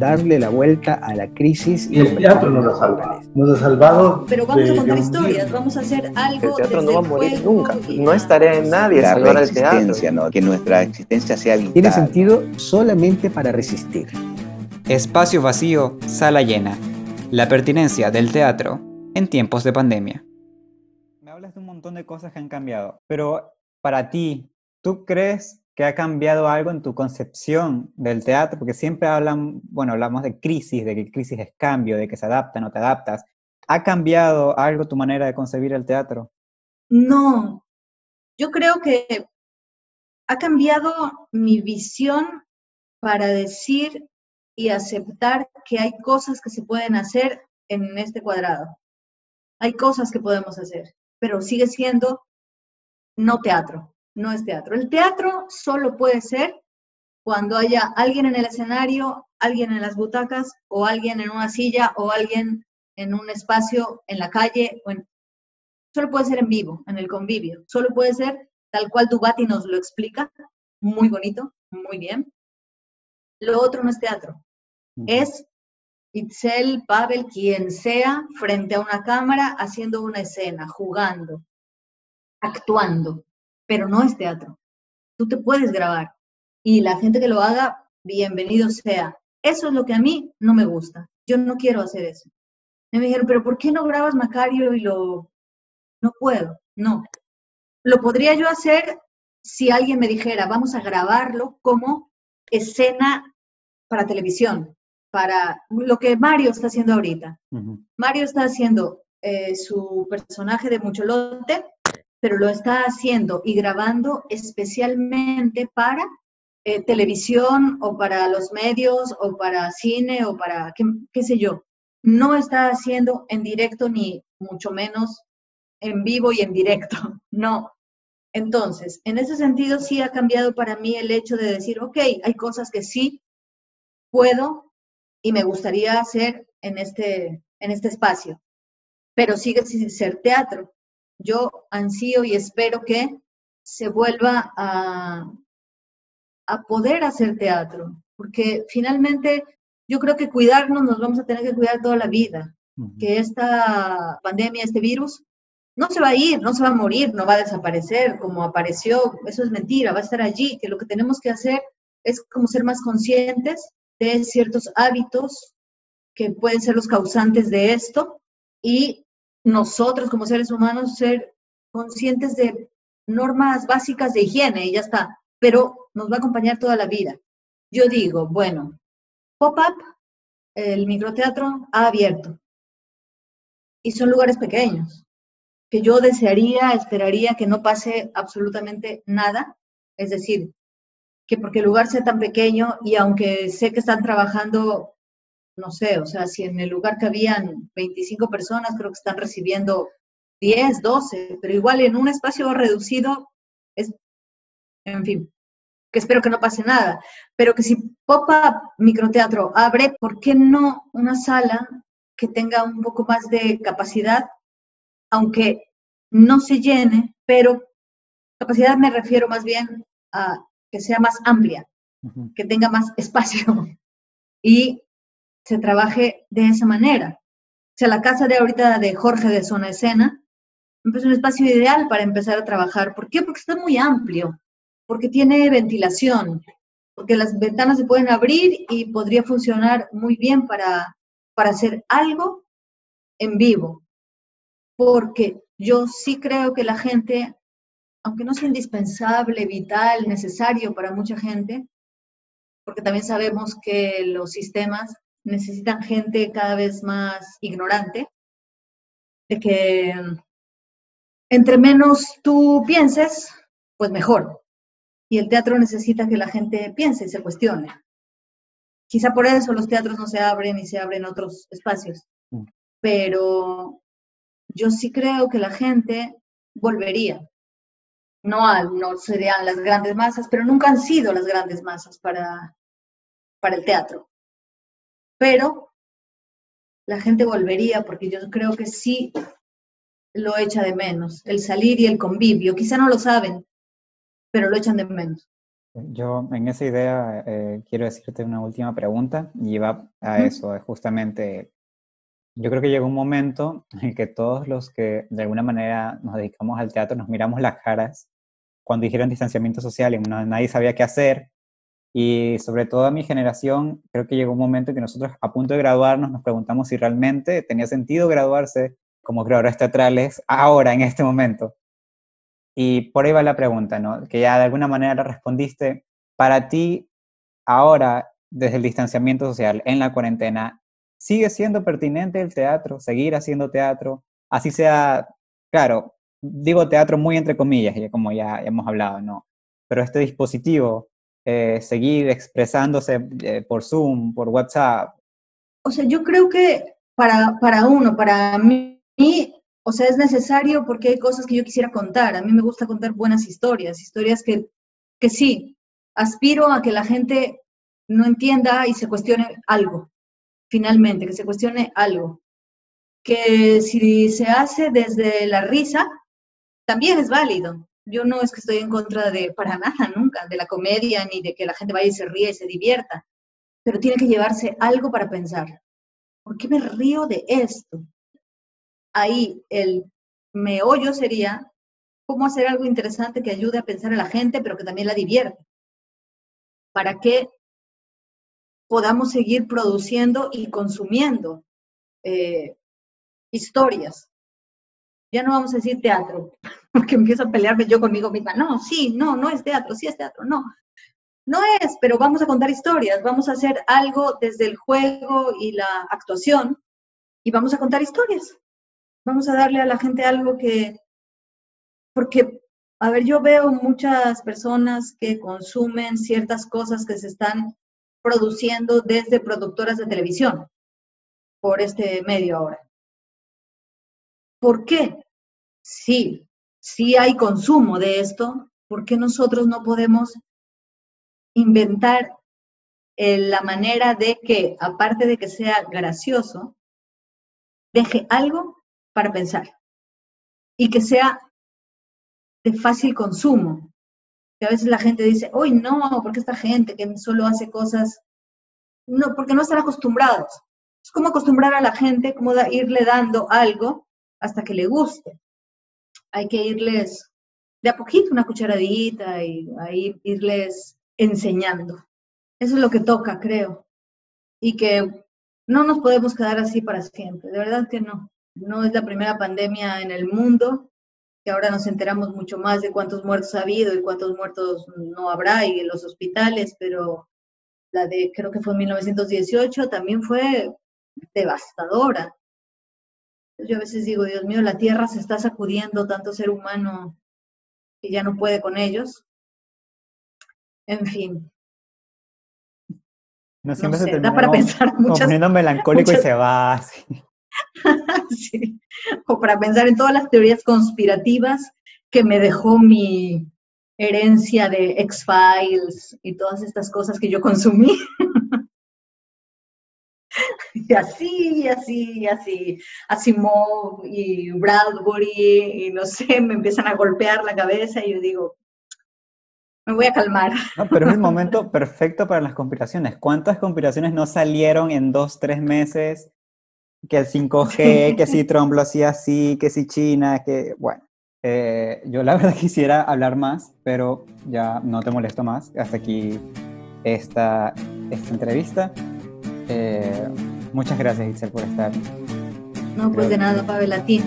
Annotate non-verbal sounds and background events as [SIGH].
darle la vuelta a la crisis. Y el teatro nos ha salvado. Nos ha salvado. Pero vamos a contar historias, vamos a hacer algo. El teatro no va a morir nunca. No es tarea de nadie salvar el teatro. ¿no? Que nuestra existencia sea vital. Tiene sentido solamente para resistir. Espacio vacío, sala llena. La pertinencia del teatro en tiempos de pandemia. Me hablas de un montón de cosas que han cambiado, pero para ti, ¿tú crees que ha cambiado algo en tu concepción del teatro? Porque siempre hablan, bueno, hablamos de crisis, de que crisis es cambio, de que se adapta, no te adaptas. ¿Ha cambiado algo tu manera de concebir el teatro? No, yo creo que ha cambiado mi visión para decir y aceptar que hay cosas que se pueden hacer en este cuadrado. Hay cosas que podemos hacer, pero sigue siendo no teatro, no es teatro. El teatro solo puede ser cuando haya alguien en el escenario, alguien en las butacas, o alguien en una silla, o alguien en un espacio en la calle. O Solo puede ser en vivo, en el convivio. Solo puede ser tal cual Dubati nos lo explica. Muy bonito, muy bien. Lo otro no es teatro. Es Itzel, Pavel, quien sea, frente a una cámara, haciendo una escena, jugando, actuando, pero no es teatro. Tú te puedes grabar y la gente que lo haga, bienvenido sea. Eso es lo que a mí no me gusta. Yo no quiero hacer eso. me dijeron, pero ¿por qué no grabas Macario y lo... No puedo, no. Lo podría yo hacer si alguien me dijera, vamos a grabarlo como escena para televisión, para lo que Mario está haciendo ahorita. Mario está haciendo eh, su personaje de Mucholote, pero lo está haciendo y grabando especialmente para eh, televisión o para los medios o para cine o para qué, sé yo. No está haciendo en directo ni mucho menos en vivo y en directo. [LAUGHS] No. Entonces, en ese sentido sí ha cambiado para mí el hecho de decir, ok, hay cosas que sí puedo y me gustaría hacer en este, en este espacio, pero sigue sin ser teatro yo ansío y espero que se vuelva a, a poder hacer teatro, porque finalmente yo creo que cuidarnos nos vamos a tener que cuidar toda la vida, que esta pandemia, este virus, no se va a ir, no se va a morir, no va a desaparecer como apareció, eso es mentira, va a estar allí, que lo que tenemos que hacer es como ser más conscientes de ciertos hábitos que pueden ser los causantes de esto y nosotros como seres humanos ser conscientes de normas básicas de higiene y ya está, pero nos va a acompañar toda la vida. Yo digo, bueno, pop-up, el microteatro ha abierto y son lugares pequeños que yo desearía, esperaría que no pase absolutamente nada, es decir, que porque el lugar sea tan pequeño y aunque sé que están trabajando no sé, o sea, si en el lugar que habían 25 personas, creo que están recibiendo 10, 12, pero igual en un espacio reducido es, en fin, que espero que no pase nada, pero que si Pop-Up Microteatro abre, ¿por qué no una sala que tenga un poco más de capacidad, aunque no se llene, pero capacidad me refiero más bien a que sea más amplia, que tenga más espacio. [LAUGHS] Y se trabaje de esa manera. O sea, la casa de ahorita de Jorge de Zona Escena es un espacio ideal para empezar a trabajar. ¿Por qué? Porque está muy amplio, porque tiene ventilación, porque las ventanas se pueden abrir y podría funcionar muy bien para, para hacer algo en vivo. Porque yo sí creo que la gente, aunque no sea indispensable, vital, necesario para mucha gente, porque también sabemos que los sistemas necesitan gente cada vez más ignorante, de que entre menos tú pienses, pues mejor. Y el teatro necesita que la gente piense y se cuestione. Quizá por eso los teatros no se abren y se abren otros espacios. Mm. Pero yo sí creo que la gente volvería. No, no serían las grandes masas, pero nunca han sido las grandes masas para, para el teatro pero la gente volvería porque yo creo que sí lo echa de menos, el salir y el convivio. Quizá no lo saben, pero lo echan de menos. Yo en esa idea eh, quiero decirte una última pregunta y va a eso, justamente, yo creo que llegó un momento en que todos los que de alguna manera nos dedicamos al teatro nos miramos las caras cuando dijeron distanciamiento social y nadie sabía qué hacer. Y sobre todo a mi generación, creo que llegó un momento en que nosotros a punto de graduarnos nos preguntamos si realmente tenía sentido graduarse como creadores teatrales ahora, en este momento. Y por ahí va la pregunta, ¿no? Que ya de alguna manera la respondiste. Para ti, ahora, desde el distanciamiento social, en la cuarentena, ¿sigue siendo pertinente el teatro? ¿Seguir haciendo teatro? Así sea, claro, digo teatro muy entre comillas, como ya, hemos hablado, ¿no? Pero este dispositivo, eh, seguir expresándose eh, por Zoom, por WhatsApp. O sea, yo creo que para, para uno, para mí, o sea, es necesario porque hay cosas que yo quisiera contar. A mí me gusta contar buenas historias, historias que, que sí, aspiro a que la gente no entienda y se cuestione algo, finalmente, que se cuestione algo. Que si se hace desde la risa, también es válido. Yo no es que estoy en contra de, para nada, [LAUGHS] nunca, de la comedia, ni de que la gente vaya y se ríe y se divierta, pero tiene que llevarse algo para pensar. ¿Por qué me río de esto? ahí el meollo sería cómo hacer algo interesante que ayude a pensar a la gente, pero que también la divierte, para que podamos seguir produciendo y consumiendo eh, historias. Ya no vamos a decir teatro, [LAUGHS] porque empiezo a pelearme yo conmigo misma. No, sí, no, no es teatro, sí es teatro, no. No es, pero vamos a contar historias, vamos a hacer algo desde el juego y la actuación y vamos a contar historias vamos a darle a la gente algo que, porque, a ver, yo veo muchas personas que consumen ciertas cosas que se están produciendo desde productoras de televisión por este medio ahora. ¿Por qué? Sí, sí hay consumo de esto, ¿por qué nosotros no podemos inventar eh, la manera de que, aparte de que sea gracioso, deje algo para pensar y que sea de fácil consumo. Que a veces la gente dice, hoy no, porque esta gente que solo hace cosas, no, porque no están acostumbrados. Es como acostumbrar a la gente, como irle dando algo hasta que le guste. Hay que irles de a poquito, una cucharadita y ahí irles enseñando. Eso es lo que toca, creo. Y que no nos podemos quedar así para siempre, de verdad que no. No es la primera pandemia en el mundo, que ahora nos enteramos mucho más de cuántos muertos ha habido y cuántos muertos no habrá y en los hospitales, pero la de creo que fue en 1918 también fue devastadora. Yo a veces digo, Dios mío, la Tierra se está sacudiendo tanto ser humano que ya no puede con ellos. En fin. No siempre se da para pensar muchas, [LAUGHS] melancólico y se va. Así. [LAUGHS] O para pensar en todas las teorías conspirativas que me dejó mi herencia de X-Files y todas estas cosas que yo consumí. [LAUGHS] [LAUGHS] y así, y así, y así, Asimov y Bradbury, y no sé, [LAUGHS] me empiezan a golpear la cabeza y yo digo, me voy a calmar. [LAUGHS] pero es el momento perfecto para las conspiraciones. ¿Cuántas conspiraciones no salieron en dos, tres meses? que el 5G, que si Trump lo hacía así, que si China, que bueno. Eh, yo la verdad quisiera hablar más, pero ya no te molesto más. Hasta aquí esta, esta entrevista. Eh, muchas gracias, Itzel, por estar. No, pues de nada, Pavel, a ti.